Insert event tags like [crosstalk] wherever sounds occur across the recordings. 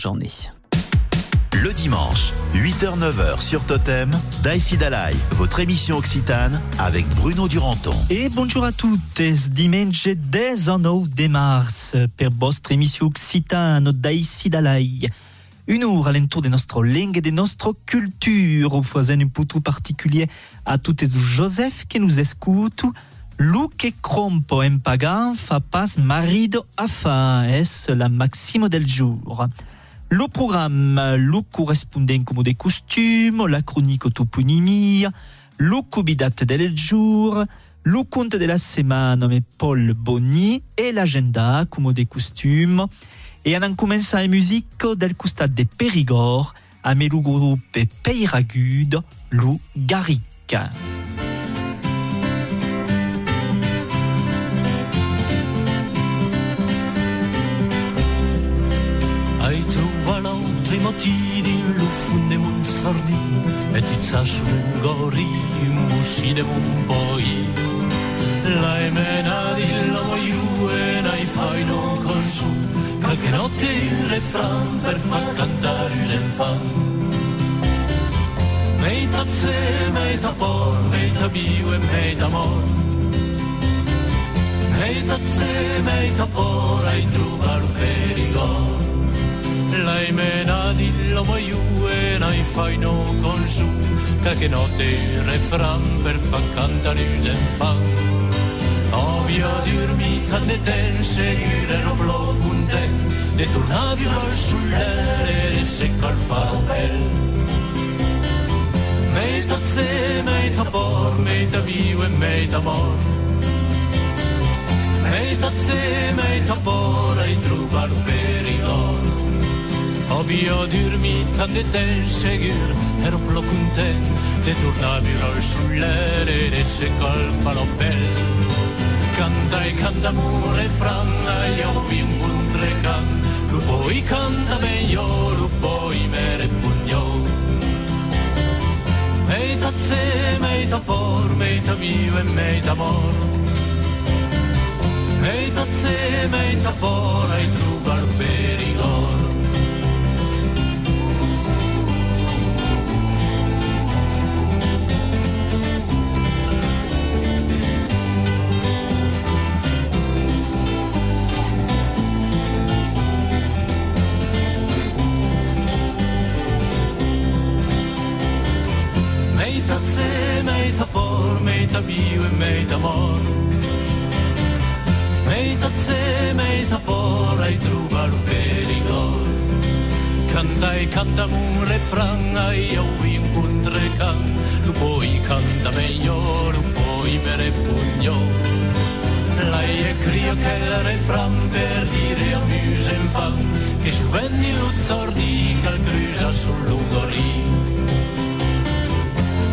journée. Le dimanche, 8h-9h sur Totem, Dalai, votre émission occitane avec Bruno Duranton. Et bonjour à toutes, dimanche 10 de mars per votre émission occitane Dalai. Une heure à l'entour de notre langue et de notre culture, au foison un peu tout particulier à toutes les Joseph qui nous écoutent. Luc et crompo en pagan fa pas marido a fa, est la maxime del jour? Le programme, le correspondant comme des costumes, la chronique toponymie, le cubidat del jour, le compte de la semaine avec Paul Bonny et l'agenda comme des costumes. Et on commence la musique del costat de Périgord avec le groupe Peiragude, le Garrick. Trobat l'altre matini lo funde mon sardin e ti sash vengori mon poi la emena di la e nai fai no consu qualche notte il refran per far cantare i enfant Meita tse, meita por, meita biu e meita mor Meita tse, meita por, ai trubar perigor la imena di la moiue nai fai no con su che notte refran per fa cantare us enfant Ovvio dormita de ten seguire no blo content de tornar al sullere e secca il faro bel Meita se, meita por, meita viu e meita mor. Meita se, meita por, ai trubar perigor Ovvio dormita de ten segur Ero plo content de tornar a viure al sullere e se colpa lo bel Canta e canta mure franga io vi incontre can Lu poi canta meglio, lu poi mere pugno Meita se, meita por, meita viu e meita mor Meita se, meita por, ai trubar perigor Meita se, meita por, meita viu e meita mor Meita se, meita por, ai truba lo perigor. E canta mu refran, ai au incontre can. Lu poi canta meglio, lu poi mere pugno. Lei è crio che il refran per dire a muse infan Che scendi cruza sul lugorì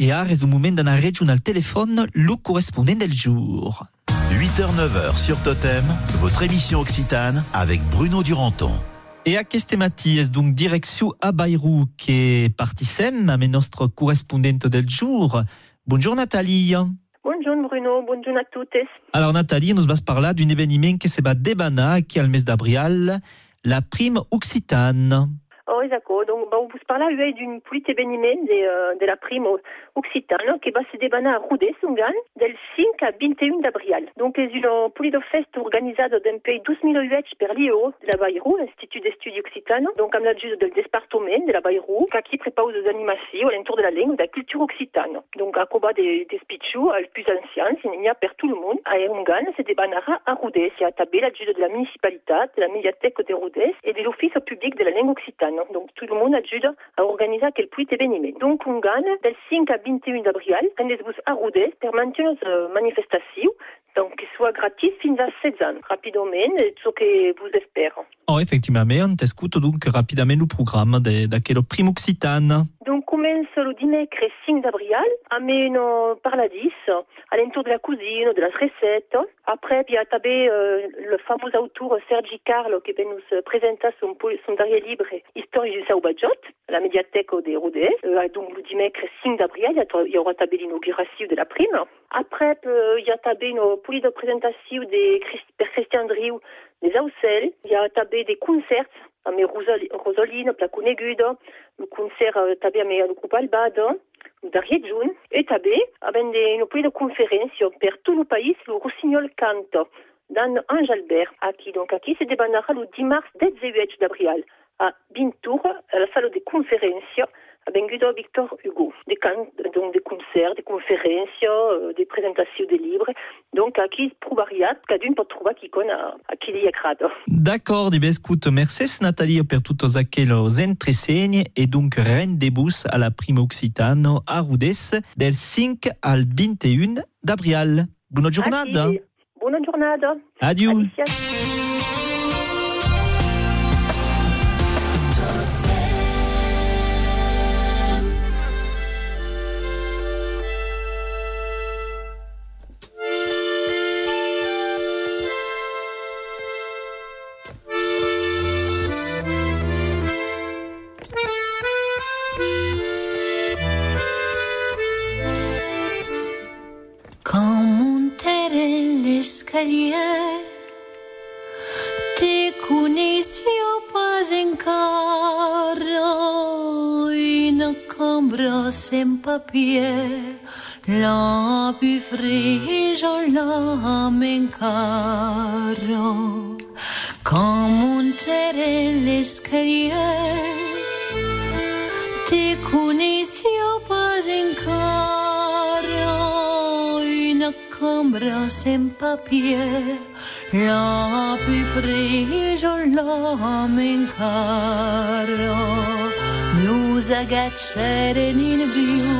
Et à un moment dans la région al téléphone, le correspondant del jour. 8h-9h sur Totem, votre émission occitane avec Bruno Duranton. Et à Kestemati, est donc direction à Bayrou qui est partisem, mais notre correspondante del jour. Bonjour Nathalie. Bonjour Bruno, bonjour a toutes. Alors Nathalie, nous vas parler d'un événement qui se bat debana qui a le mes d'abrial, la prime occitane. Oh, d'accord. Donc, bah, on vous parle là d'une petite événement de, euh, de la prime occitane qui va se débanner à Roudet, Sungan, del 5 à 21 d'avril. Donc, petite fête organisée d'un pays 12 000 UH per l'IO de la Bayrou, l'Institut d'Études Occitanes. Donc, on a juste del département de la Bayrou, qui prépare des animations à l'entour de la langue de la culture occitane. Donc, à combat des, des speechous, le plus ancien, il y a tout le monde. À Erungan, se débannera à Roudet. C'est à tabler la juge de la municipalité, de la médiathèque de Roudet et de l'office public de la langue occitane. Donc tout le monde ajuda a organizar quel puit événement. Donc on gagne del 5 à 21 d'abril, rendez-vous à Roudet per mantenir une manifestation donc, qu'il soit gratis fins à 16 ans, rapidement, ce que vous espérez. Oh, effectivement, on t'écoute donc rapidement le programme de, de quel primo occitane. Donc, commence le dimanche 5 d'avril, amène parladis, à l'entour de la cuisine, de la recette. Après, il y a euh, le fameux auteur Sergi Carlo qui nous présenter son, son dernier livre Histoire du Sao Bajot, la médiathèque des Rodés. Euh, donc, le dimanche 5 d'avril, il y aura l'inauguration de la prime. Après, il y a une poli de présentation de Christian Driou des Aussel. Il y a des concerts avec Rosaline, la Cuneguda, le concert euh, tabé avec le groupe Albada, d'Ariet June, et tabé avec une poli de conférences pour tout le pays, le Rossignol Canto, dans Ange-Albert. Aquí, donc, aquí se débanera le 10 mars 18 d'avril à Bintour, à la salle de conférences, ben Guido Victor Hugo. Des, can donc des concerts, des conférences, euh, des présentations des livres. Donc, à qui prouvariat, cadune pour trouver qui connaît à qui li crado. D'accord, di écoute, merci Nathalie per tutti aquellos entresegni e donc rendezvous à la Prima Occitano a Rudes del 5 al 21 d'abril. Buona giornata. Buona giornata. Adieu. Adieu. L'escalier. Te connaissio pas encara une chambre sans papier. La più frigia la m'encaro. Quand monter l'escalier. Te connaissio pas encara alfombras en papier. la tu frío yo la me encaro. Nous agaceren in viu.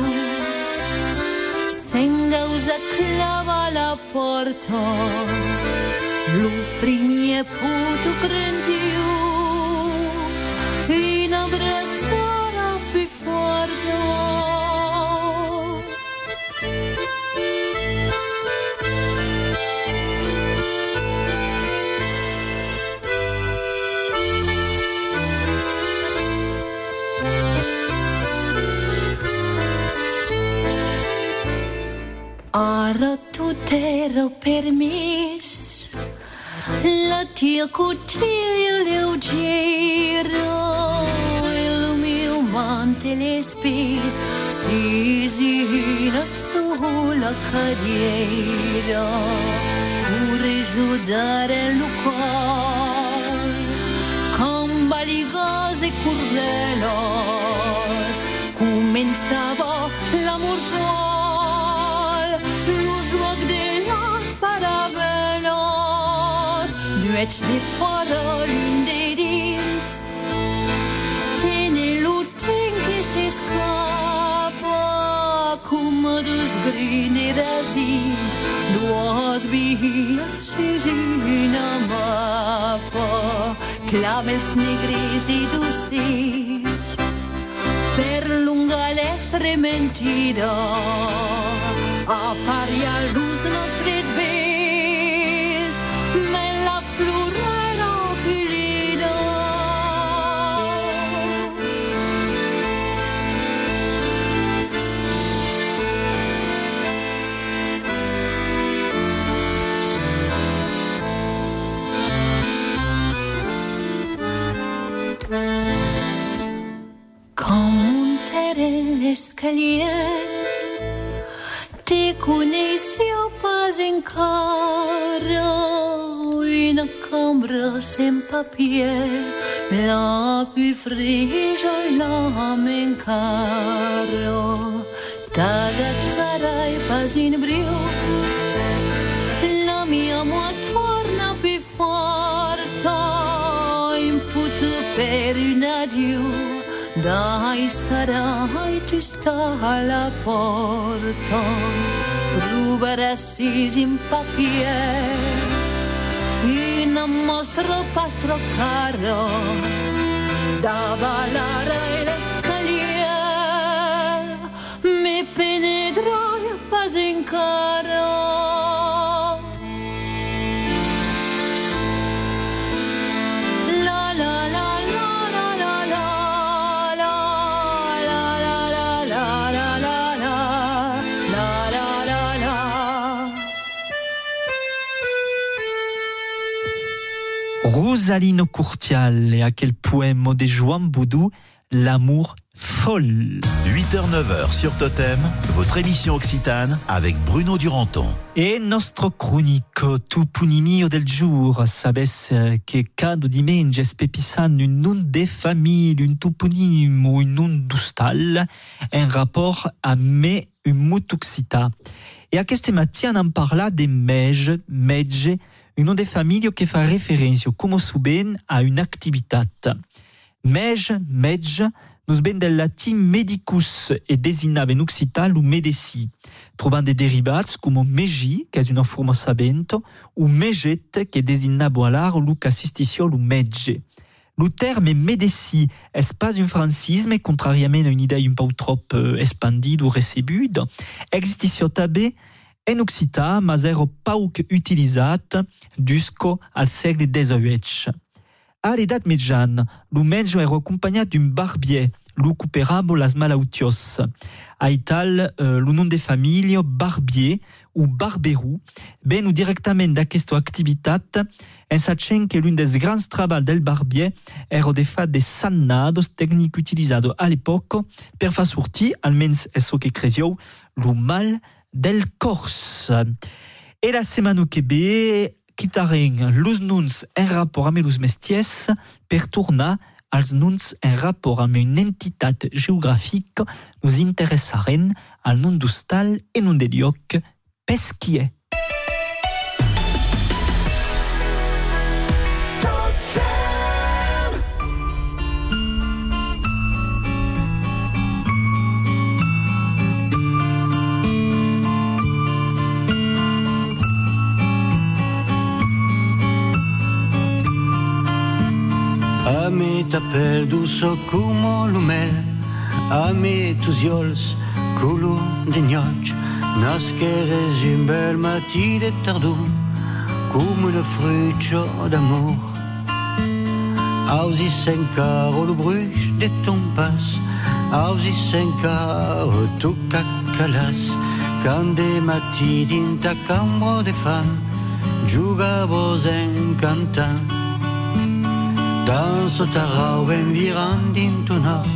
Senga usa clava la porta. Lu primie putu crentiu. Farò tutto per me. La tia cucina leggera Il mio mantele spes. Si gira sulla cadiera Per giudare il cuore. Con baligose curvelos Comenzava l'amor fuori joc de las parabelos Nueci de fără luni de rins Tenelul tenche se scapă Cum dus grine de zint Duas bihias și zina mapă Clames negris de dusis Per lunga l'estre Har Parial en papel, lápiz brillo y la me encargo. Tagad sarai pazin brio, la mia mua torna più forte, input per un addio. Dai sarai ci sta alla porta, rubarassis in papier. nam mostro pastro caro da valare le scaglie. Mi penetro il pasinco Rosalino Curtial et à quel poème de Juan Boudou, L'amour folle. 8h-9h sur Totem, votre émission occitane avec Bruno Duranton. Et notre chronique tout punimio del jour, sabes che cada dimenges pepisan une nun de famille, une tupunim ou une nun d'ustal, un rapport à me une mutuxita. Et à queste mattina on parla des mèges, mèges, une un'onde famiglia che fa referenzia, come su ben, à une activité. Mej, mej, nous ben del latin medicus e designava in occitan lo medeci, trovando derivati come megi, che è una forma sabento, o meget, che designava all'ar lo che assistisce lo megge. Lo terme medeci è pas un francisme, contrariamente une idée un peu trop euh, troppo ou o ricevuta, esistisce tabè Enuxita, ma zero pauk utilizat, jusqu'au al segle XIX. À l'edat medjan, l'umenjo era accompagnat d'un barbier, lu cooperabo las malautios. A Ital, euh, le nom de famille, barbier ou barberou, ben ou directement d'aquesta activitat, en sachant que l'un des grands travaux del barbier era de faire des sannados, techniques utilisées à l'époque, per faire sortir, almens est ce que crezio, le mal del cors. E la setmana que ve, quitaren los nuns en rapport amb los mestiers per tornar als nuns en rapport amb una entitat geogràfica nos interessaren al nom d'hostal e lloc pesquier. A me t'appel douce como l'umel, a me tus iols, culo de gnocch, nasceres un bel matine tardo, come una fruccio d'amor. Ausi sencar o bruche de ton pas, ausi sencar o tout cacalas, cande matid in ta cambro de fan, giugavos en cantant. Dan så tarawen viran din tu nacht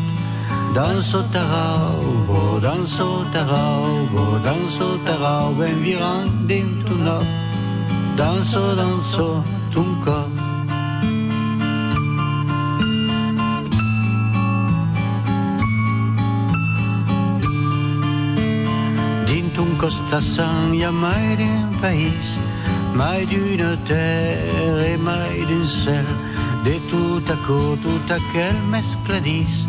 Dan så taraubo, dan så taraubo Dan så tarawen viran din tu nacht Dan så, dan så tunka Din tunka stassan, ja mig din pais Mig d'une terre et mig d'une selle de tout à coup, tout à quel mescladis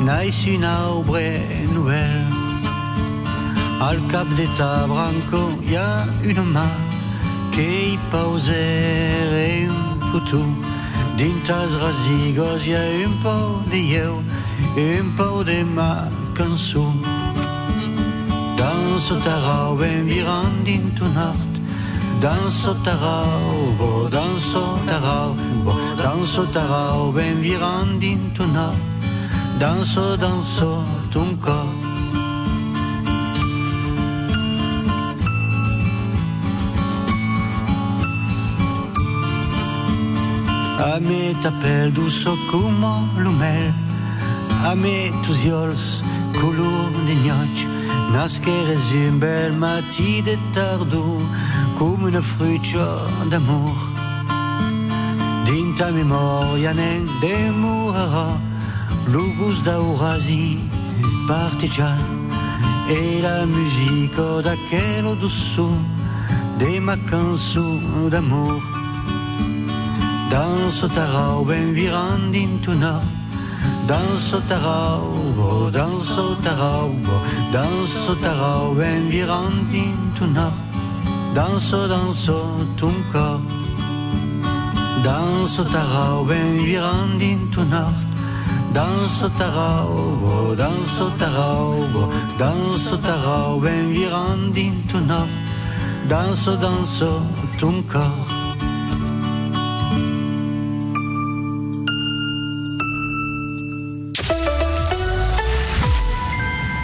naix une arbre nouvelle. Al cap de ta branco y a une main qui pausait un poutou. Din tas rasigos y a un peu de eu, un peu de ma cançó. Dans ce tarau ben viran din tu nord, dans ce tarau, bo, dans ce Danso tarao ben viran din tu no Danso danso tunko. Ame tapel duso kumo lumel Ame tuziols couleur de njoch Naskerez un bel mati de tardou Comme une fruitio d'amour. Minta memorianen demorará Logos da Eurasi partigian. E la musica daquelo do De ma canção d'amor Danço tarau ben virando into norte Danço tarau, danço tarau Danço tarau ben virando into norte Danço, danço, tu corpo dans Sotarau ben virant din tu nord dans Sotarau dans Sotarau dans Sotarau ben virant din tu nord danso danso ton corps.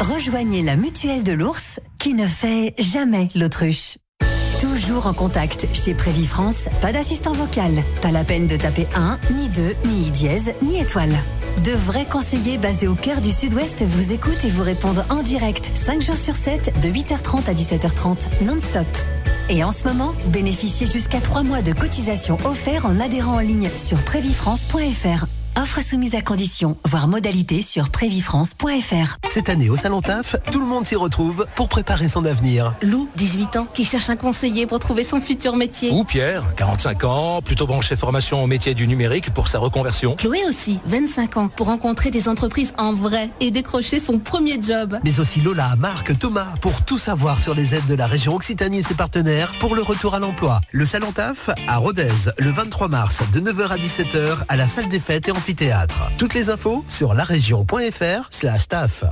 Rejoignez la mutuelle de l'ours qui ne fait jamais l'autruche. Toujours en contact chez Prévis France, pas d'assistant vocal, pas la peine de taper 1, ni 2, ni I dièse, ni étoile. De vrais conseillers basés au cœur du sud-ouest vous écoutent et vous répondent en direct 5 jours sur 7 de 8h30 à 17h30 non-stop. Et en ce moment, bénéficiez jusqu'à 3 mois de cotisation offert en adhérant en ligne sur prévifrance.fr. Offre soumise à condition, voire modalité sur prévifrance.fr. Cette année au Salon TAF, tout le monde s'y retrouve pour préparer son avenir. Lou, 18 ans, qui cherche un conseiller pour trouver son futur métier. Ou Pierre, 45 ans, plutôt branché formation au métier du numérique pour sa reconversion. Chloé aussi, 25 ans, pour rencontrer des entreprises en vrai et décrocher son premier job. Mais aussi Lola, Marc, Thomas, pour tout savoir sur les aides de la région Occitanie et ses partenaires pour le retour à l'emploi. Le Salon TAF à Rodez, le 23 mars, de 9h à 17h, à la salle des fêtes et amphithéâtre. Toutes les infos sur larégion.fr slash TAF.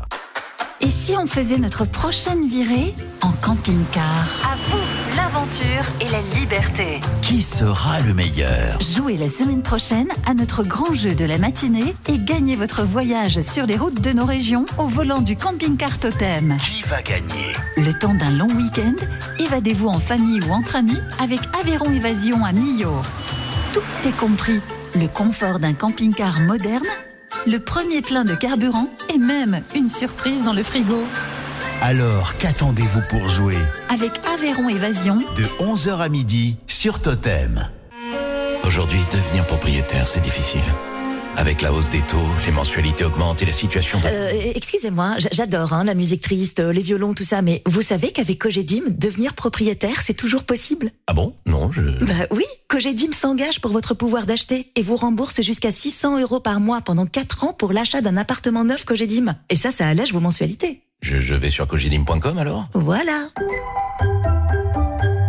Et si on faisait notre prochaine virée en camping-car? À vous, l'aventure et la liberté. Qui sera le meilleur? Jouez la semaine prochaine à notre grand jeu de la matinée et gagnez votre voyage sur les routes de nos régions au volant du camping-car Totem. Qui va gagner? Le temps d'un long week-end, évadez-vous en famille ou entre amis avec Aveyron Évasion à Millau. Tout est compris. Le confort d'un camping-car moderne, le premier plein de carburant et même une surprise dans le frigo. Alors, qu'attendez-vous pour jouer Avec Aveyron Évasion, De 11h à midi sur Totem. Aujourd'hui, devenir propriétaire, c'est difficile. Avec la hausse des taux, les mensualités augmentent et la situation... Euh, Excusez-moi, j'adore hein, la musique triste, euh, les violons, tout ça, mais vous savez qu'avec Cogedim, devenir propriétaire, c'est toujours possible? Ah bon? Non, je... Bah oui, Cogedim s'engage pour votre pouvoir d'acheter et vous rembourse jusqu'à 600 euros par mois pendant 4 ans pour l'achat d'un appartement neuf Cogedim. Et ça, ça allège vos mensualités. Je, je vais sur cogidim.com alors? Voilà.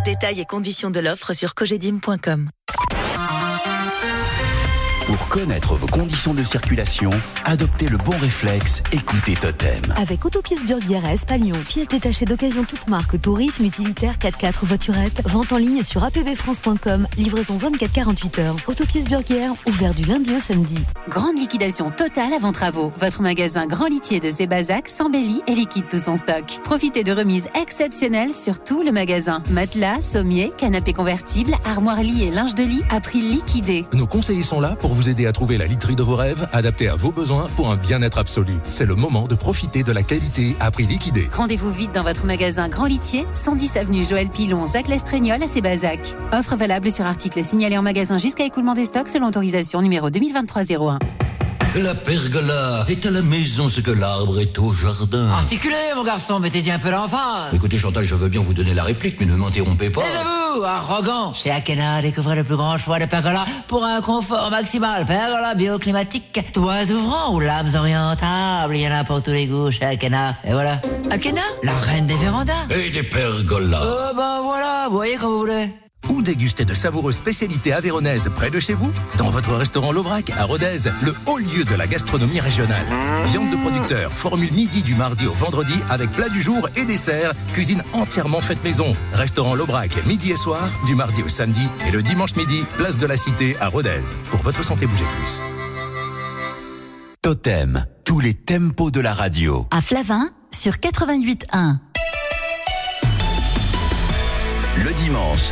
Détails et conditions de l'offre sur cogedim.com. Pour connaître vos conditions de circulation, adoptez le bon réflexe, écoutez Totem. Avec Autopièces Burguière à Espalion, pièces détachées d'occasion toute marque, tourisme, utilitaire, 4x4, voiturette, vente en ligne sur apvfrance.com, livraison 24-48 heures. Autopièces Burguière, ouvert du lundi au samedi. Grande liquidation totale avant travaux. Votre magasin Grand Litier de Zébazac s'embellit et liquide tout son stock. Profitez de remises exceptionnelles sur tout le magasin. Matelas, sommiers, canapés convertibles, armoires lit et linge de lit à prix liquidé. Nos conseillers sont là pour vous aider à trouver la literie de vos rêves, adaptée à vos besoins pour un bien-être absolu. C'est le moment de profiter de la qualité à prix liquidé. Rendez-vous vite dans votre magasin Grand Litier, 110 avenue Joël Pilon, Zac Lestraignol à Sébazac. Offre valable sur article signalé en magasin jusqu'à écoulement des stocks selon autorisation numéro 2023-01. La pergola est à la maison ce que l'arbre est au jardin. Articulez, mon garçon, mettez-y un peu l'enfant. Écoutez Chantal, je veux bien vous donner la réplique, mais ne m'interrompez pas. Taisez-vous, arrogant. Chez Akena, découvrez le plus grand choix de pergola pour un confort maximal. Pergola bioclimatique, toits ouvrants ou lames orientables. Il y en a pour tous les goûts chez Akena. Et voilà. Akena, la reine des vérandas. Et des pergolas. Euh, ben voilà, vous voyez comme vous voulez. Ou déguster de savoureuses spécialités avéronaises près de chez vous Dans votre restaurant L'Aubrac à Rodez, le haut lieu de la gastronomie régionale. Viande de producteur, formule midi du mardi au vendredi avec plat du jour et dessert, cuisine entièrement faite maison. Restaurant L'Aubrac, midi et soir, du mardi au samedi et le dimanche midi, place de la Cité à Rodez. Pour votre santé, bougez plus. Totem, tous les tempos de la radio. à Flavin sur 88.1. Le dimanche,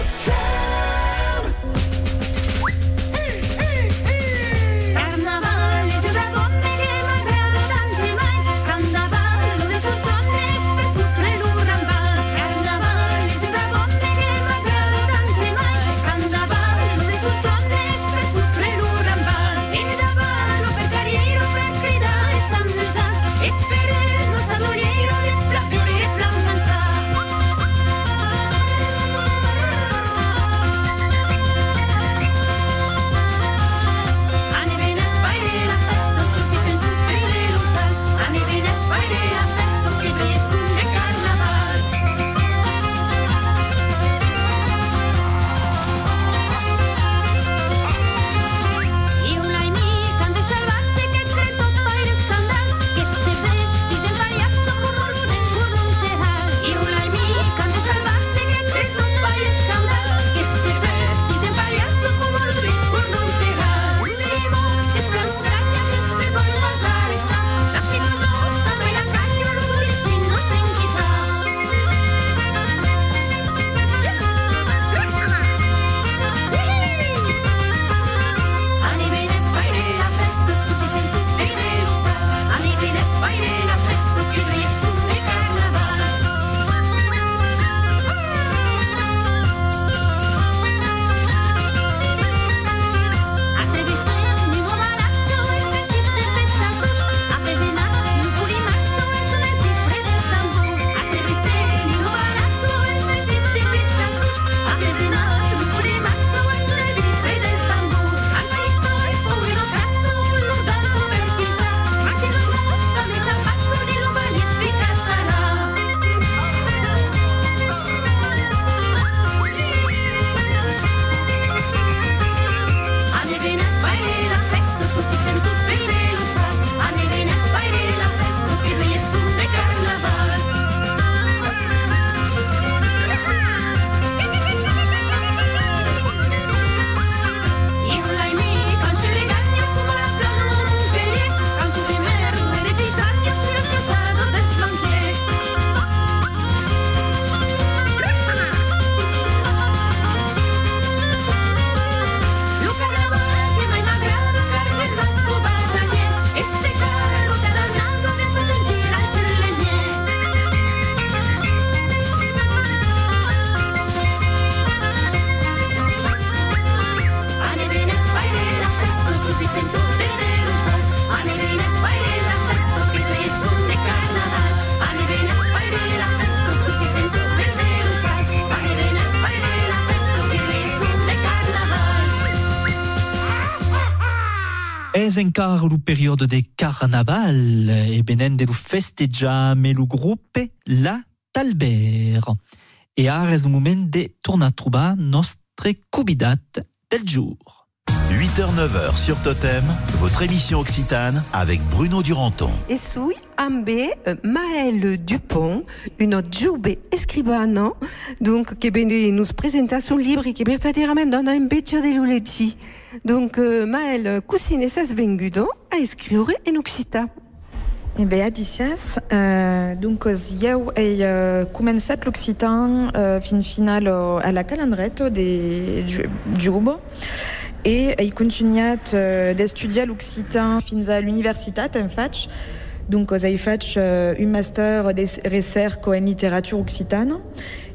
Lo periodo de carnaval e benende lo festeggiame lo gruppe La Talbert. E ara es el moment de tornar a trobar nostre convidat del jour. 8h-9h sur Totem, votre émission occitane avec Bruno Duranton. E sui ambe eh, Maël Dupont, une giube escribano, donc che bene nos presenta un libro che verdaderamente dona invece de lo leggi. Donc eh, Maël cusine ses vengudo a escriure en occità. Eh bé, Adicias, euh, donc eu he uh, començat l'occitan uh, fin final a la calendreta de Ju- Jubo e he continuat uh, d'estudiar l'occitan fins a l'universitat en faig donc faig uh, un master de recerca en literatura occitana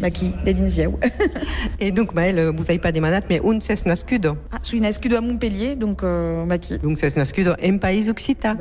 uh, baki de dins ieu. [laughs] Et donc Maël, vous avez pas des manates, mais un ses nascudo. Ah, suis nascudo a Montpellier, donc uh, baki. Donc ses nascudo en país occitan.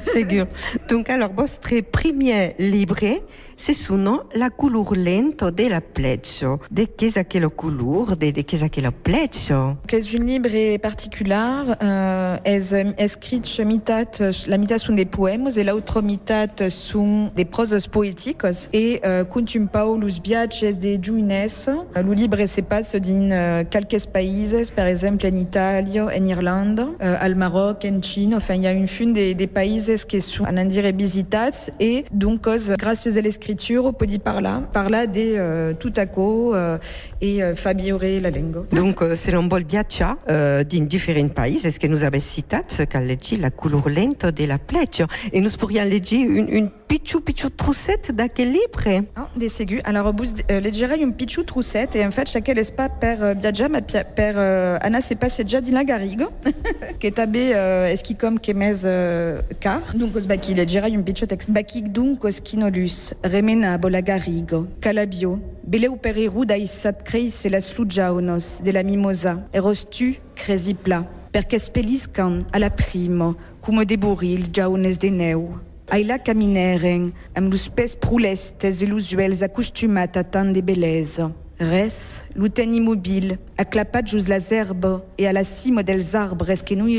Segur. [laughs] Donc alors vostre premier libre, c'est sono La couleur lento de la pleccio. De qu'est-ce que la couleur, de, de qu'est-ce que la pleccio. Qu'es un libre particular, uh, es um, escrit mitat, la mitat sunt de poemes e l'autre mitat sunt de proses poéticos e uh, contum paulus viatges de juines. Lo libre se passe din uh, quelques païses, per exemple en Italia, en Irlanda, uh, al Maroc, en Chine, enfin il y a une fune de, de païses que sont en dire visitats e donc grâce a l'escriture, podi parlar, parlar de uh, tout à co uh, e uh, fabiore la lingua. Donc euh, se l'on vol viatja euh, din different país, est-ce que nous avons citat qu'al leggi la couleur lento de la pleccio. Et nous pourrions leggi une, une picciu picciu trousset d'aquel libre? Ah, de segur. Alors, bus uh, leggerai un pitchou trousset e en fait chaque l'espa per uh, viatjar ma per uh, anar se passeggiar din la Garriga [laughs] que també uh, esqui com que mes uh, car donc os baki leggerai un pitchou text bakic donc os quinolus remenabo la Garriga calabio beleu per eru daissat creis la sluggiaunos de la mimosa erostu cresi pla speliscan a la primo cum de buril jaunes de neu Aila camineren, amb los pès prolestes e los uels acostumat a tant de bellesa. Res, l'uten immobile, aclapat jus las herbes e a la cima dels arbres que no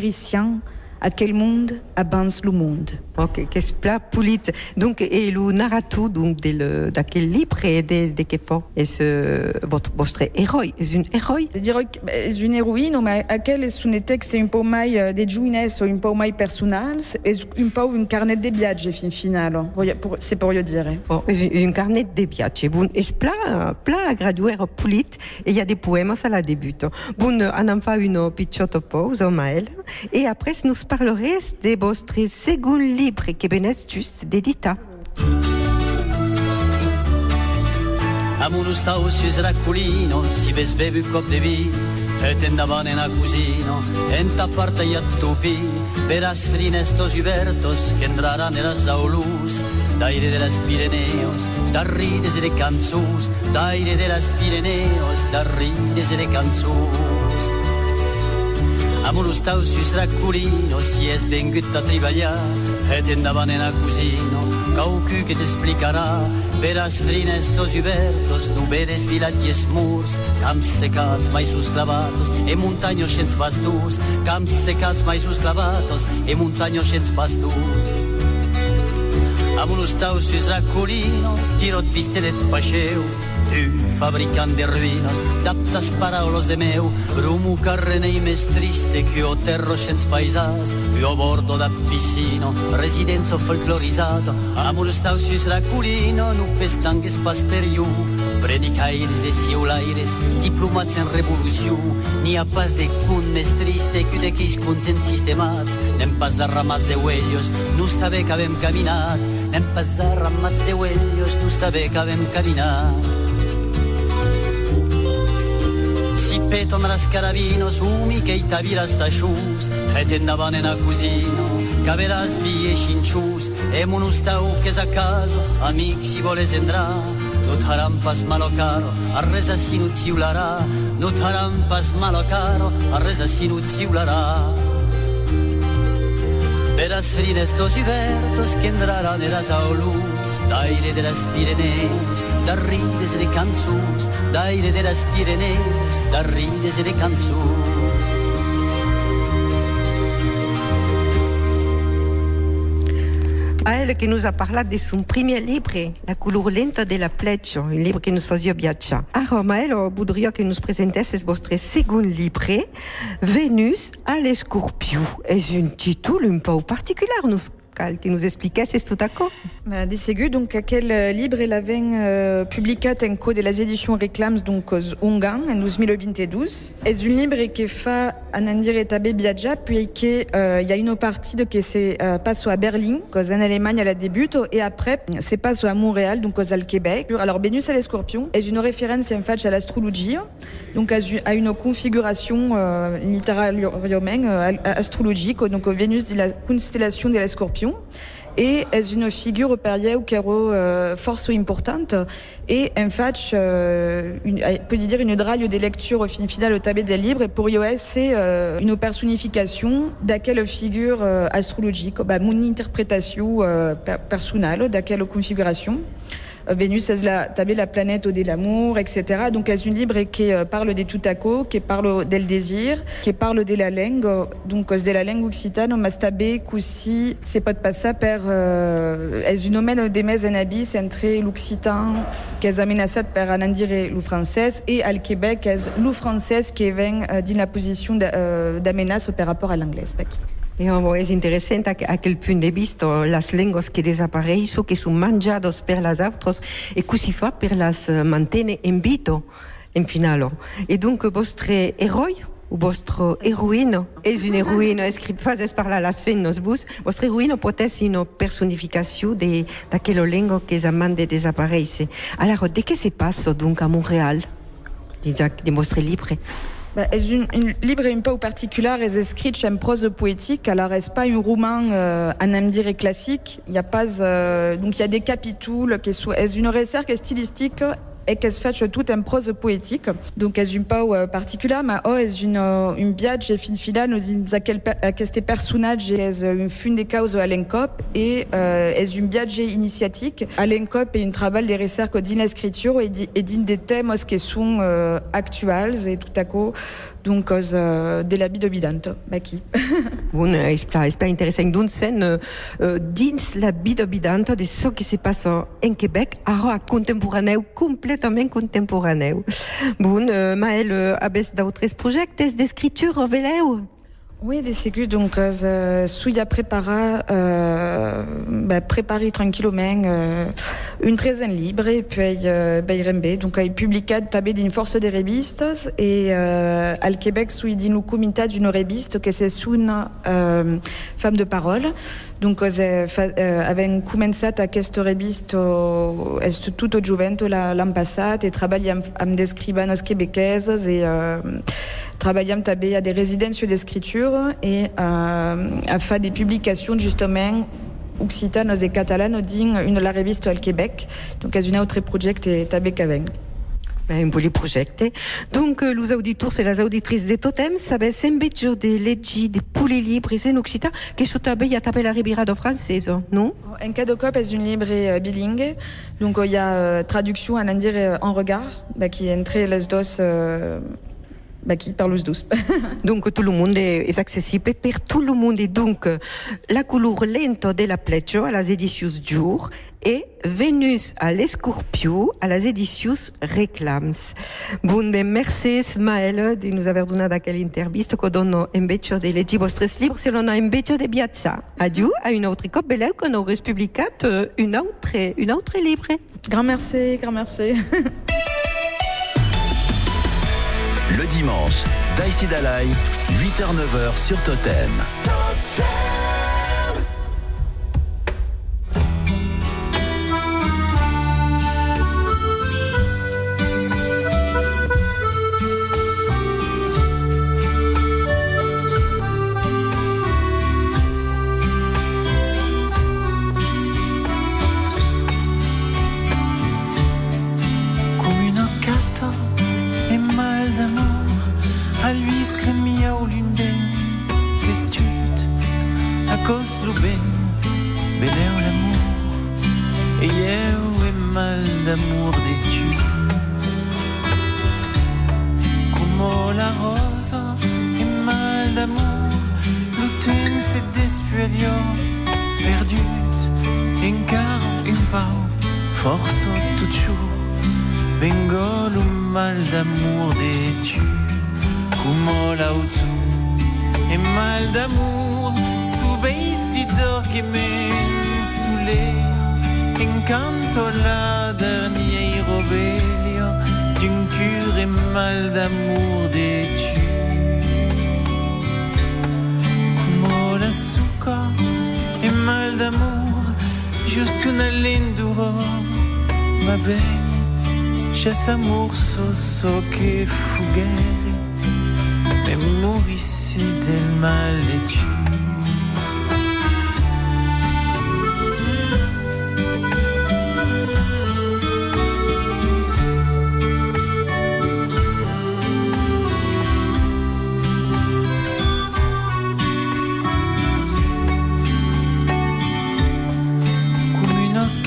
irician, aquel monde abans lo monde? Ok, qu'est-ce plat poulit. Donc, et le narratou donc de le d'aquel libre et de de que fort. Et ce votre votre héros est une héros. Je dirais que bah, és une héroïne, mais aquel és un texte un peu mai euh, de juines ou un peu mai personals, és un peu un carnet de viatge fin final. Pour- C'est pour yo dire. Bon, és une carnet de viatge. Bon, és plat plat graduer poulit et il y a des poèmes à la débute. Bon, on en fait une petite pause, Maël. Et après, nous parlerez de votre second livre qui est juste d'édita. Am uno stau sus racculino, si ves bevi un cop de vi, e te andavano in a cusino, e in ta parte gli attupi, per as frinestos ubertos, che entraran era saulus, d'aire de las Pirineos, da rides e de canzus, d'aire de las Pirineos, da rides de canzus. La Morustau s'hi culino si es ben a treballar, et endavant en a cosino, cau que t'explicarà Veràs flinestos obertos, noveres, vilatges, murs, camps secats, maïsos clavatos, e muntanyos sense pastús, camps secats, maïsos clavatos, e montaños sense pastús. Am un stau sus raccolino, tirot pistelet paixeu, tu fabricant de ruïnes, d'aptes paraules de meu, rumu carrenei més triste que o terro sens paisàs, o bordo da piscino, residenzo folclorizzato, am un stau sus raccolino, nu pestangues pas per iu, predicaires e siulaires, diplomats en revolució, n'hi ha pas de cun més triste que de quis cuns en sistemats, n'hem pas de ramats de huellos, no està bé que caminat, n'hem pas de ramats de huellos, no està bé que caminat. Si peton las carabinos, umi che i taviras tachus, e te andavan en a cusino, que veràs vie xinxús, e monustau que és a caso, amic si voles entrar, No t'aram pas malo caro, a res así no tiulará. No t'aram pas malo caro, a res así no tiulará. Veras frines tos y vertos que entrarán eras a oluz, d'aire de las Pirenees, d'arrides de cançús, d'aire de las Pirenees, d'arrides de cançús. Elle que nous a parlat de son premier livre, La couleur lenta de la plecha, un livre que nous faisait viatjar. Ara, Maël, voudria que nous presentesses votre second livre, Venus à l'escorpió. És un títol un peu particular, nous que nous expliquesses tout à coup. Ségus, donc aquel euh, libre el aven euh, publicat en co de las éditions Reclams donc Ungan en 2022. Es un libre que fa an andire tabe biadja puis que euh, y a une partie de que c'est euh, passe à Berlin, cause en Allemagne à la débute et après c'est passe à Montréal donc al Québec. Alors Vénus à l'escorpion est une référence en fait à l'astrologie donc à à une configuration euh, littérale euh, astrologique donc Vénus de la constellation de et est une figure période qui euh, force importante. Et en fait euh, une, peut dire une drague des lectures fin final au tablet des livres. Et pour iOS c'est euh, une personnification d'quelle figure euh, astrologique bah, mon interprétation per personnelle d'quelle configuration. Euh, Vénus est la tabée la planète au de l'amour etc donc est une libre et qui euh, parle des tout à coup qui parle del désir qui parle de la langue euh, donc de la langue occitane mas tabé coussi c'est pas de passer euh, est une omène des mes en abyss entre l'occitan qu'est amenaçat per an dire lo française et al Québec est lo française qui vient euh, dans la position d'a- euh, d'amenace par rapport à l'anglaise Paqui. E oh, és interessant a, a quel punt de vista las lenguas que desapareixen, que són manjados per las altres, e così fa per las eh, mantene en vito, en finalo. E donc vostre heroi, o vostre heroïne, és una heroïne escrit fases parlar las feines vos, vostre heroïne pot ser una personificació de- d'aquella lengua que és amant de. Alors, de què se passa donc a Montréal, de, de vostre livre? Bah, est une, une libre un peu particulière est écrite en prose poétique? Alors est pas un roman euh, en classique? Il y a pas euh, donc il y a des capitules qui est une recherche stylistique et qu'elle se fait tout en prose poétique donc est une pas euh, particulière mais oh est une euh, une biage fin fila nous dit à quel à quel personnage est une fune des causes à l'encop et euh, est une biage initiatique à l'encop et une travail des recherches d'une écriture et et d'une des thèmes qui sont euh, actuels et tout à coup donc euh, de l'habit de bidante Maki. [laughs] Bon, és pas interessant. D'un sen, uh, uh, dins la vida bidanta de ce que se passa en Quebec, ara contemporaneu, completament contemporaneu. Bon, uh, Maël, uh, abes d'autres projectes d'escriptura, veleu? Oui, des ségus, donc euh, Souya prépara, euh, bah, préparer tranquillement euh, une treizaine libre et puis euh, Bayrembe, donc il publica tabé d'une force des rébistes et euh, al Québec dit nous comita d'une rébiste que c'est une euh, femme de parole. Donc euh, fa- euh, avem començat aquesta revista o- est tout au jovent la- l'any passat e treballem amb d'escribanos quebequesos e euh, treballem també a des résidences d'escriture et euh, a fa des publications justement occitanes et catalanes dins une la revista al Québec donc és un autre projecte e també qu'avem. Ben. Donc, uh, los auditors et les auditrices de Totem sabem sempre de legi de poules libres en occitan, que això també hi ha també la Ribera francesa, no? En cas de cop est une libre euh, bilingue, donc euh, il y a euh, traduction en dire euh, en regard, bah, qui est entre les dos, euh, bah, qui parle les douce. [laughs] Donc tout le monde est, accessible per tout le monde. Et donc euh, la couleur lente de la plecha à las éditions Jour et Vénus à l'escorpio à las éditions Reclams. Bon, ben, merci Maël de nous avoir donné d'aquella intervista que donne invece de leggi vostres libres se l'on a invece de viatjar. Adieu à une autre cop beleu qu'on aurait publicat euh, une autre, une autre livre. Grand merci, grand merci. [laughs] Le dimanche, Daïsi Dalai, 8h-9h sur Totem. cremia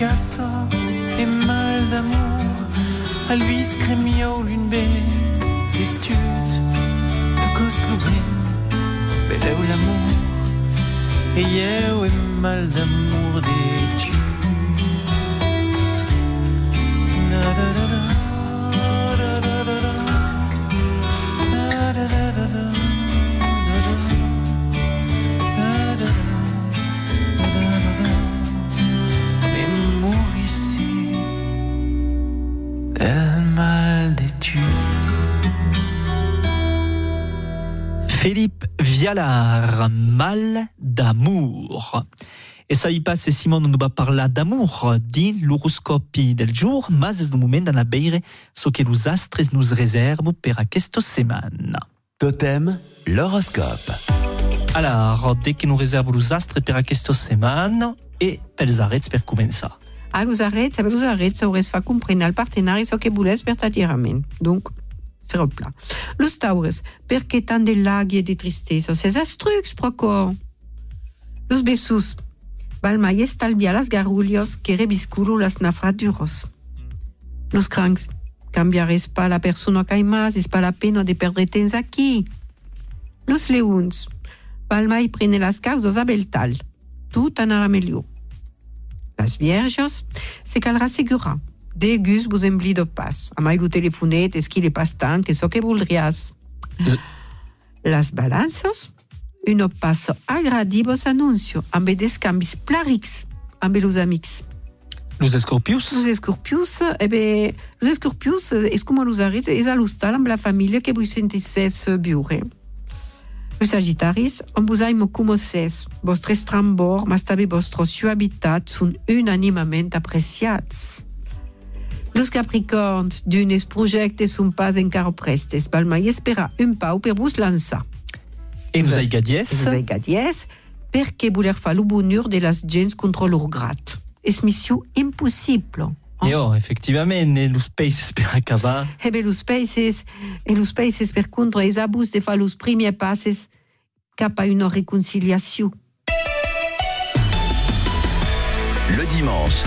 Come un gatto e mal d'amour. A lui scremio l'une ben Testut A cos luben Beleu l'amour E eu e mal d'amour da da Philippe Vialar, Mal d'amour. E ça y passe Simon nous va parlar d'amour din l'horoscopi del jour, mas és el moment d'anar a veure ce que los astres nous reservent per aquesta setmana. Totem, l'horoscope. Alors, dès que nous réservons los astres per aquesta setmana e pels arrets per començar. Ah, los arrets, saber los arrets hauràs fa comprendre al partenari so que volés verdaderament. Donc, serà pla. Los taures, perché tant de laghi e de tristesa, ses astrucs procor. Los bessus, val mai estalvia las garulhos que rebiscuro las nafraduros. Los crancs, cambiares pa la persona más, es pa la pena de perdre temps aquí. Los leons, val mai prene las causas a beltal. Tout anarà millor. Las vierges, se caldrà assegurar. De gus vos empli de pas. A mai lo telefonet és qui le pas tant que so que voldriàs. Las balances, un passo agradi vos anuncio amb des canvis plarics amb los amics. Los escorpius? Los escorpius, eh bé, los escorpius eh, és com los amb la família que vos sentisses. Los como ses, mas unanimament apreciats. Los capricorns, d'unes projectes són pas encara prestes, val mai esperar un pau per vos lançar. E nos aigadies? E nos aigadies, perquè voler fa lo bonheur de las gens contra lor grat. És missió impossible. E oh, effectivament, e los países per acabar. E bé, los països, e los països per contra, és abús de fa los primers passes cap a una reconciliació. Le dimanche,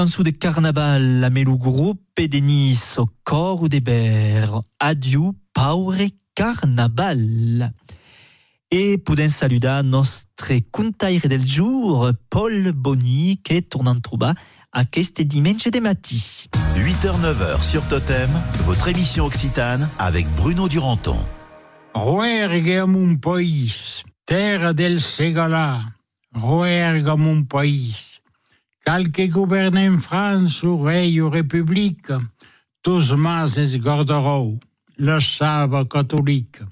Cançó de carnaval amb el grup de Nice au cor de Ber. Adieu, paure carnaval. Et podem saludar nostre contaire del jour, Paul Bonny, que tornant trobar aquest dimanche de matí. 8h-9h sur Totem, votre émission occitane avec Bruno Duranton. Roergue mon país, terra del Segala, roergue mon país. Cal que gouverne en France ou rei ou république, tous mas es gorderou, le sabre catholique.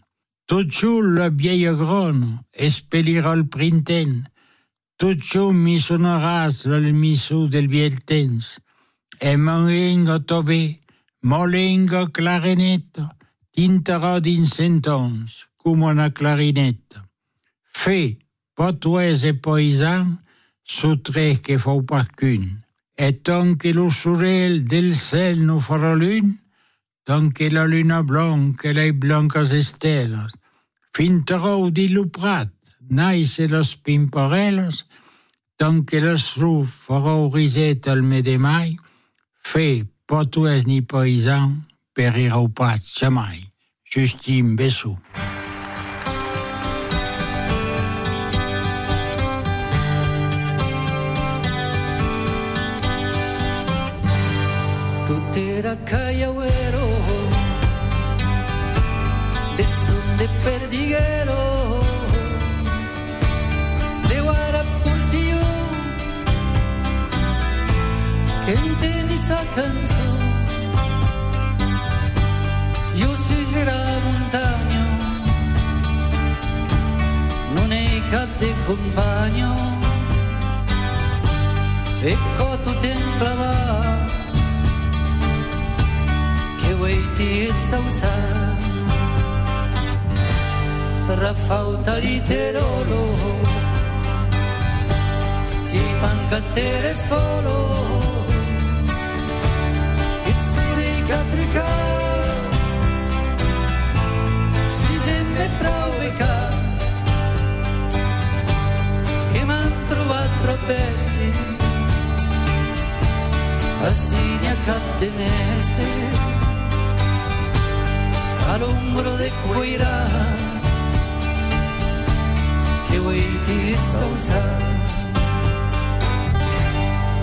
Tot xou le vieille gron, espelira el printemps, tot xou mi sonoràs el missou del viell temps, e molenga tobé, molenga clarineta, tintarà dins centons, com una clarineta. Fe, potoès e paysan, soutre que fou pas qu'une. Et tant que le soleil del cel nous fera lune, tant que la lune blanc que les blancas estelas, finterou di lo prat, naix los pimparelles, tant que le sruf farou riset al me de mai, fe, potoès ni paysan, perirau pas jamais. Justine Bessou. Callauero del son de perdiguero. De guarapultío que entendí esa canción. Yo soy será montaño non è cap de compagno ecco tu te Sousa. Rafał taliterolo Si pancattere scolo Itzuri catrica. Si semme prauica Che m'han trovato pesti. Assini a cap mestre all'ombro de cuira che vuoi ti sausa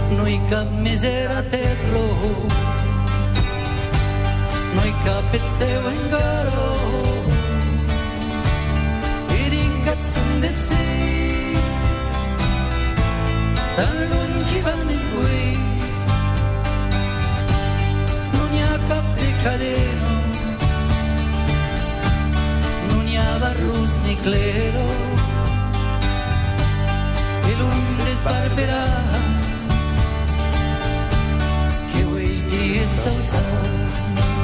noi cap misera terro noi cap et seu engaro ed incazzon de si tan lun chi van is buis non hi ha cap de cadeno non hi ha barrus ni clero e l'un desbarberats che vuoi dir sausa e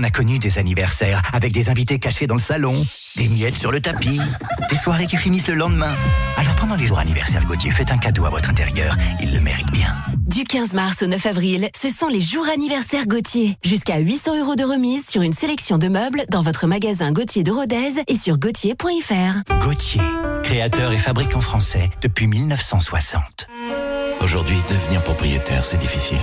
en a connu des anniversaires, avec des invités cachés dans le salon, des miettes sur le tapis, des soirées qui finissent le lendemain. Alors pendant les jours anniversaires Gauthier, faites un cadeau à votre intérieur, il le mérite bien. Du 15 mars au 9 avril, ce sont les jours anniversaires Gauthier. Jusqu'à 800 euros de remise sur une sélection de meubles dans votre magasin Gauthier de Rodez et sur gauthier.fr. Gauthier, créateur et fabricant français depuis 1960. Aujourd'hui, devenir propriétaire, c'est difficile.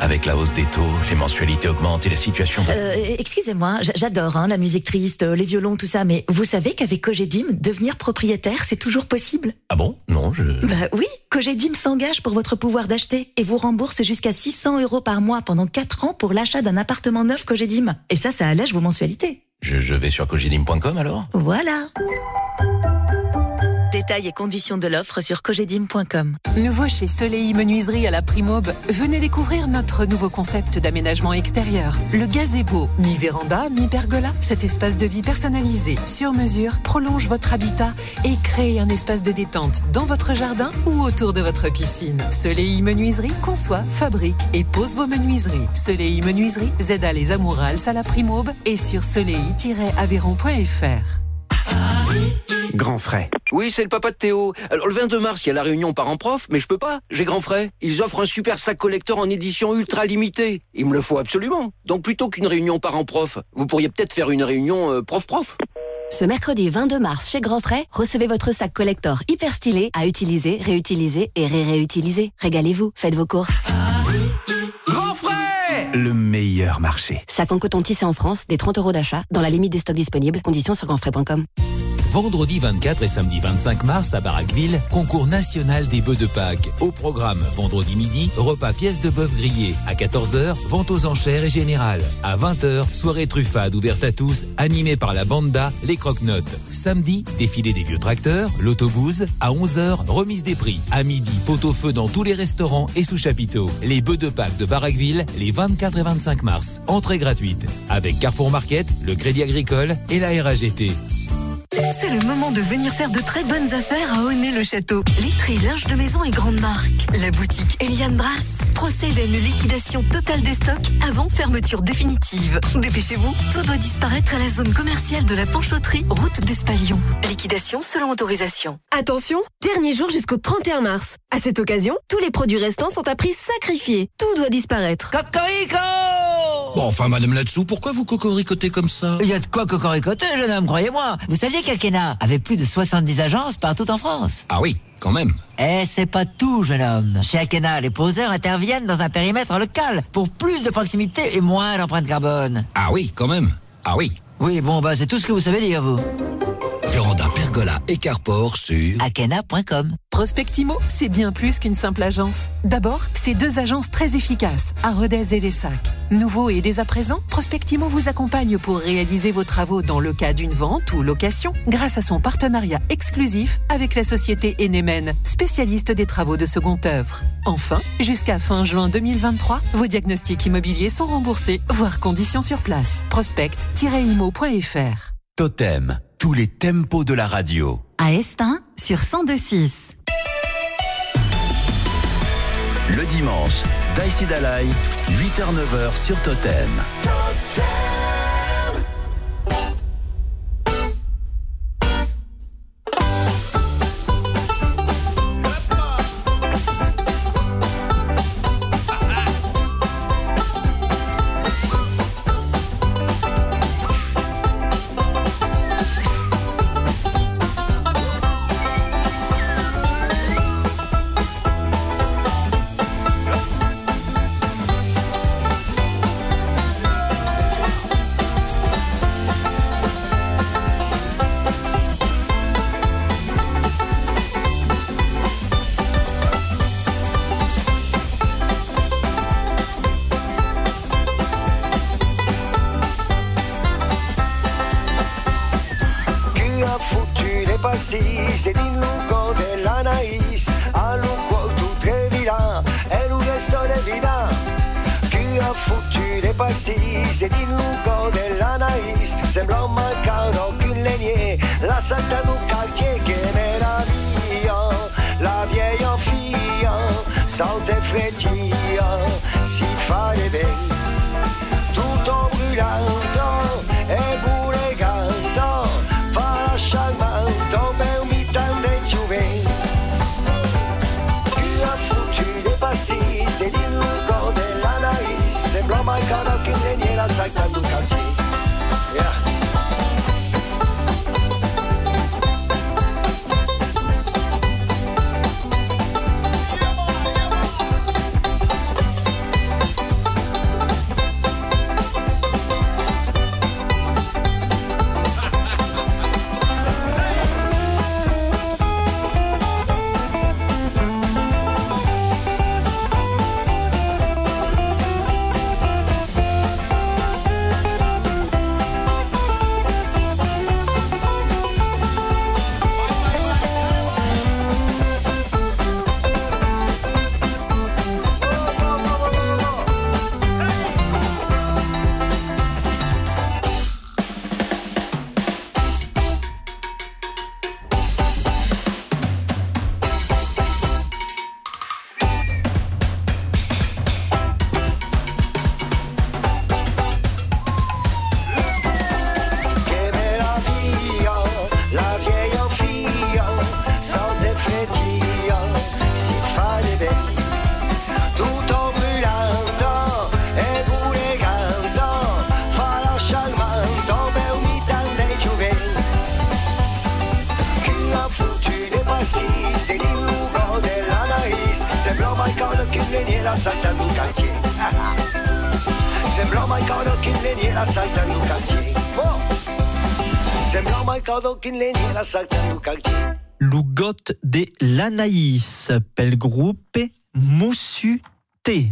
Avec la hausse des taux, les mensualités augmentent et la situation. Euh, Excusez-moi, j'adore hein, la musique triste, euh, les violons, tout ça, mais vous savez qu'avec Cogedim, devenir propriétaire, c'est toujours possible? Ah bon? Non, je... Bah oui, Cogedim s'engage pour votre pouvoir d'acheter et vous rembourse jusqu'à 600 euros par mois pendant 4 ans pour l'achat d'un appartement neuf Cogedim. Et ça, ça allège vos mensualités. Je, je vais sur cogidim.com alors? Voilà. Détails et conditions de l'offre sur cogedim.com. Nouveau chez Soleil Menuiserie à la Primaube, venez découvrir notre nouveau concept d'aménagement extérieur. Le gazebo, mi-véranda, mi-pergola, cet espace de vie personnalisé, sur mesure, prolonge votre habitat et crée un espace de détente dans votre jardin ou autour de votre piscine. Soleil Menuiserie conçoit, fabrique et pose vos menuiseries. Soleil Menuiserie, ZA les Amourals à la Primaube et sur soleil-aveyron.fr. Grand frais. Oui, c'est le papa de Théo. Alors le 22 mars, il y a la réunion parents-prof, mais je peux pas. J'ai grand frais. Ils offrent un super sac collector en édition ultra limitée. Il me le faut absolument. Donc plutôt qu'une réunion parents-prof, vous pourriez peut-être faire une réunion euh, prof-prof. Ce mercredi 22 mars chez Grand Frais, recevez votre sac collector hyper stylé à utiliser, réutiliser et ré-réutiliser. Régalez-vous, faites vos courses. Frais Le meilleur marché. Sac en coton tissé en France, des 30 euros d'achat, dans la limite des stocks disponibles. Conditions sur grandfrais.com. Vendredi 24 et samedi 25 mars à Barraqueville, concours national des bœufs de Pâques. Au programme, vendredi midi, repas pièces de bœuf grillé. À 14h, vente aux enchères et générale. À 20h, soirée truffade ouverte à tous, animée par la banda Les Croque-Notes. Samedi, défilé des vieux tracteurs, l'autobus. À 11h, remise des prix. À midi, pot-au-feu dans tous les restaurants et sous chapiteaux. Les bœufs de Pâques de Barraqueville, les 24 et 25 mars. Entrée gratuite. Avec Carrefour Market, le Crédit Agricole et la RAGT. C'est le moment de venir faire de très bonnes affaires à Aulnay-le-Château. Lettré, linge de maison et grandes marques. La boutique Eliane Brass procède à une liquidation totale des stocks avant fermeture définitive. Dépêchez-vous, tout doit disparaître à la zone commerciale de la Panchoterie, route d'Espalion. Liquidation selon autorisation. Attention, dernier jour jusqu'au 31 mars. À cette occasion, tous les produits restants sont à prix sacrifié. Tout doit disparaître. Bon, enfin, madame là-dessous, pourquoi vous cocoricotez comme ça? Il y a de quoi cocoricoter, jeune homme, croyez-moi. Vous saviez qu'Alkena avait plus de 70 agences partout en France? Ah oui, quand même. Eh, c'est pas tout, jeune homme. Chez Akena, les poseurs interviennent dans un périmètre local pour plus de proximité et moins d'empreinte carbone. Ah oui, quand même. Ah oui. Oui, bon, bah, c'est tout ce que vous savez dire, vous. Pergola et carport sur... Akena.com. Prospectimo, c'est bien plus qu'une simple agence. D'abord, c'est deux agences très efficaces, à Rodez et les Sacs. Nouveau et dès à présent, Prospectimo vous accompagne pour réaliser vos travaux dans le cas d'une vente ou location, grâce à son partenariat exclusif avec la société Enemen, spécialiste des travaux de seconde œuvre. Enfin, jusqu'à fin juin 2023, vos diagnostics immobiliers sont remboursés, voire conditions sur place. Prospect-imo.fr Totem, tous les tempos de la radio. À Estin, sur 102.6. Le dimanche, Daïsi Dalai, 8h-9h sur Totem. pastís de l'Anaïs, pel gruppe Moussu T.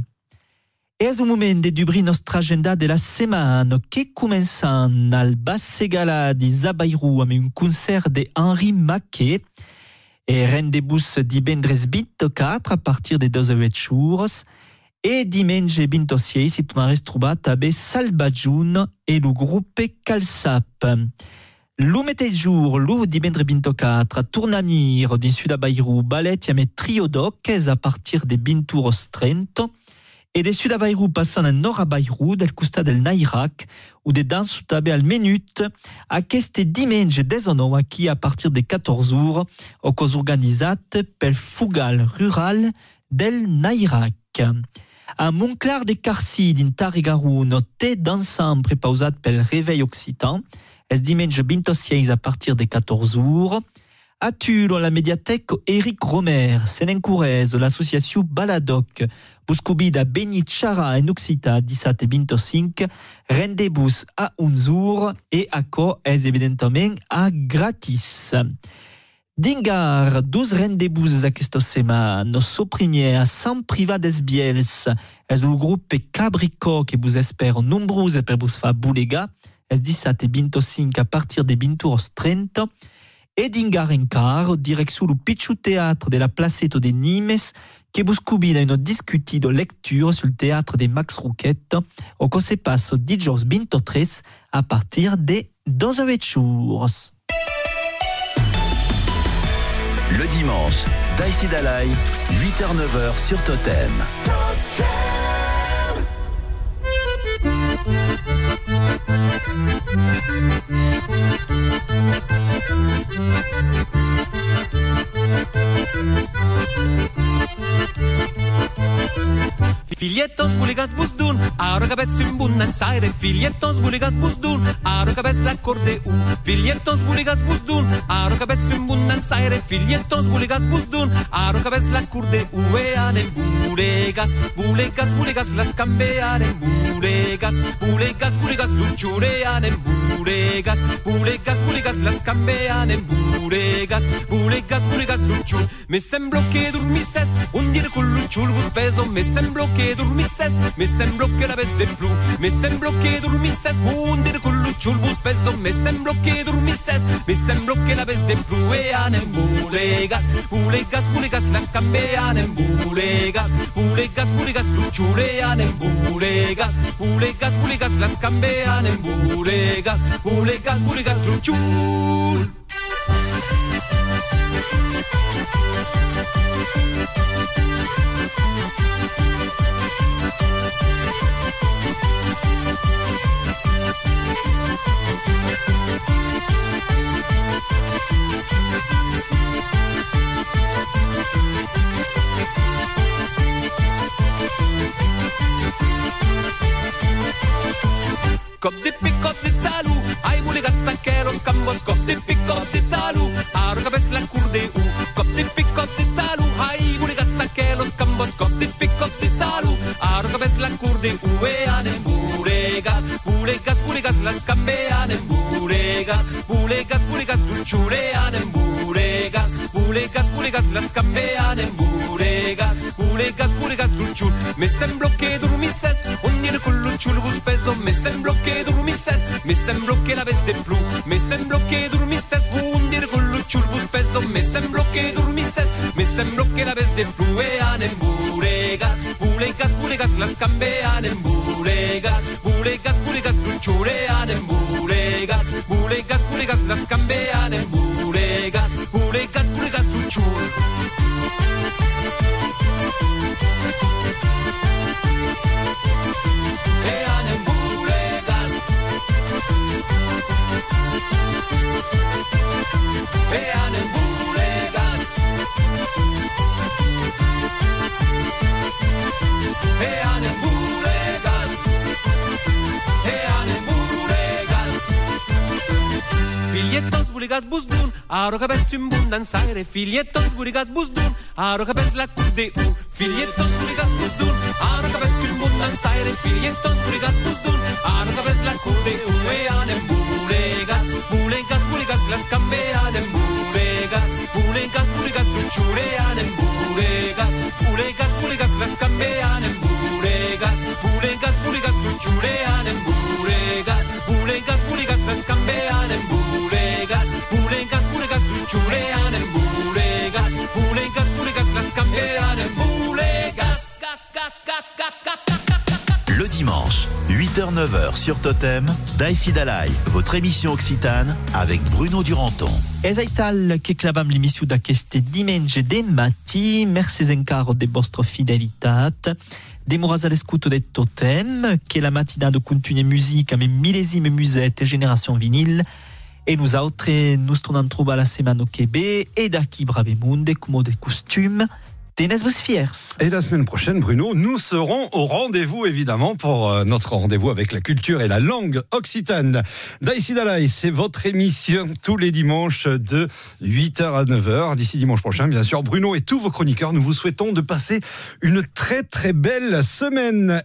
És un moment de dubrir nostra agenda de la setmana que començant al Bassegala di Zabairu amb un concert de Henri Maquet. E rendez-vous divendres 24 a partir de 2 jours. E diumenge 26 si tornares trobat a Salvajun e lo gruppe Mateix jour, lo divendre 24, Tournamir, din Sud a Bairou, ballet amb trio d'oques a partir de 20 euros 30, e de Sud a Bairou passant a Nord a Bairou, del costat del Nairac, ou de danse també al Menut, aquest diumenge 19 aquí a partir de 14 jours, o cos organitzat pel Fugal Rural del Nairac. A Montclar de Carcí, din Tarigaroun, té dansant prepausat pel Réveil Occitan, es diumenge 26 a partir de 14 jours. A Tulle, la médiathèque Éric Romer, Senencourez, l'association Baladoc, Buscubida Benichara en Occita 17 et 25, rendez-vous à Unzur et à co est évidemment à gratis. Dingar, 12 rendez-vous aquesta setmana, so primer a Sant Privat des Biels, és el grup Cabrico que vous espère nombreux per vous fa boulega, es 17 et 25 a partir de 20 euros 30, e Dingar encar, direction le Pichu Théâtre de la Placeta de Nimes, convida une discutie de lecture sur le théâtre de Max Rouquette, au que se passe dijous 23 à partir de 12 jours. Le dimanche, Daïsi Dalai, 8h-9h sur Totem. Thank you. Filietos buligas buzdun, aro gabez zimbunan saire. Filietos buligas buzdun, aro gabez lakorde un. Filietos buligas buzdun, aro gabez zimbunan zaire. Filietos buligas buzdun, aro gabez lakorde uean en buregas. Bulegas, bulegas, las cambean en buregas. Bulegas, bulegas, luchurean en buregas. Bulegas, en buregas. Bulegas, bulegas, las cambean en buregas. culegas, culegas, un Me sembro que dormises, un día con un chul vos peso. Me sembro que dormises, me sembro que la vez de plu. Me sembro que dormises, un día con un chul vos peso. Me sembro que dormises, me sembro que la vez de plu. Vean en bulegas, bulegas, bulegas, las cambian en bulegas. Bulegas, bulegas, un chulean en bulegas. Bulegas, bulegas, las cambian en bulegas. Bulegas, bulegas, un chul. Cop di piccot di talu, ai mule gazzanchero scambo scop di piccot di talu, a rocapes la curde u. Cop di piccot di talu, ai mule gazzanchero scambo scop di piccot di talu, a rocapes la curde u e anem buregas, buregas, buregas la scambe anem buregas, buregas, buregas giucciure anem buregas, buregas, buregas la scambe anem buregas, buregas, buregas giucciure. Me sembro che dormisses, ogni colore Ciul vos peso, me semblo che dormisses, me semblo che l'aveste plu, me semblo che dormisses, un dirgollo ciul peso, me semblo che dormisses, me semblo che l'aveste plu e anem buregas, buregas, buregas, las cambean en buregas, buregas, buregas, luchurean en buregas, buregas, buregas, las cambean en buregas, buregas, buregas, su. Aro que pes un bundan sangre, filietos burigas busdun. Aro que pes la cudeu, filietos burigas busdun. Aro que pes un bundan sangre, filietos burigas busdun. Aro que pes la cudeu. 9h sur Totem, Daïsi Dalai, votre émission occitane avec Bruno Duranton. Ez aital che clavăm l'emissio d'aqueste diumenge de matti, merci encar de vostra fidelitat. Demoras à l'escoute de Totem, che la mattinada continue musique avec millésime musette et génération vinyle. Et nous autres, nous tournons trouve à la semaine au Québec et d'aqui Brabemunde, comme de costume tenes vos fiers. Et la semaine prochaine, Bruno, nous serons au rendez-vous, évidemment, pour euh, notre rendez-vous avec la culture et la langue occitane. Daïsi Dalai, c'est votre émission tous les dimanches de 8h à 9h. D'ici dimanche prochain, bien sûr, Bruno et tous vos chroniqueurs, nous vous souhaitons de passer une très très belle semaine.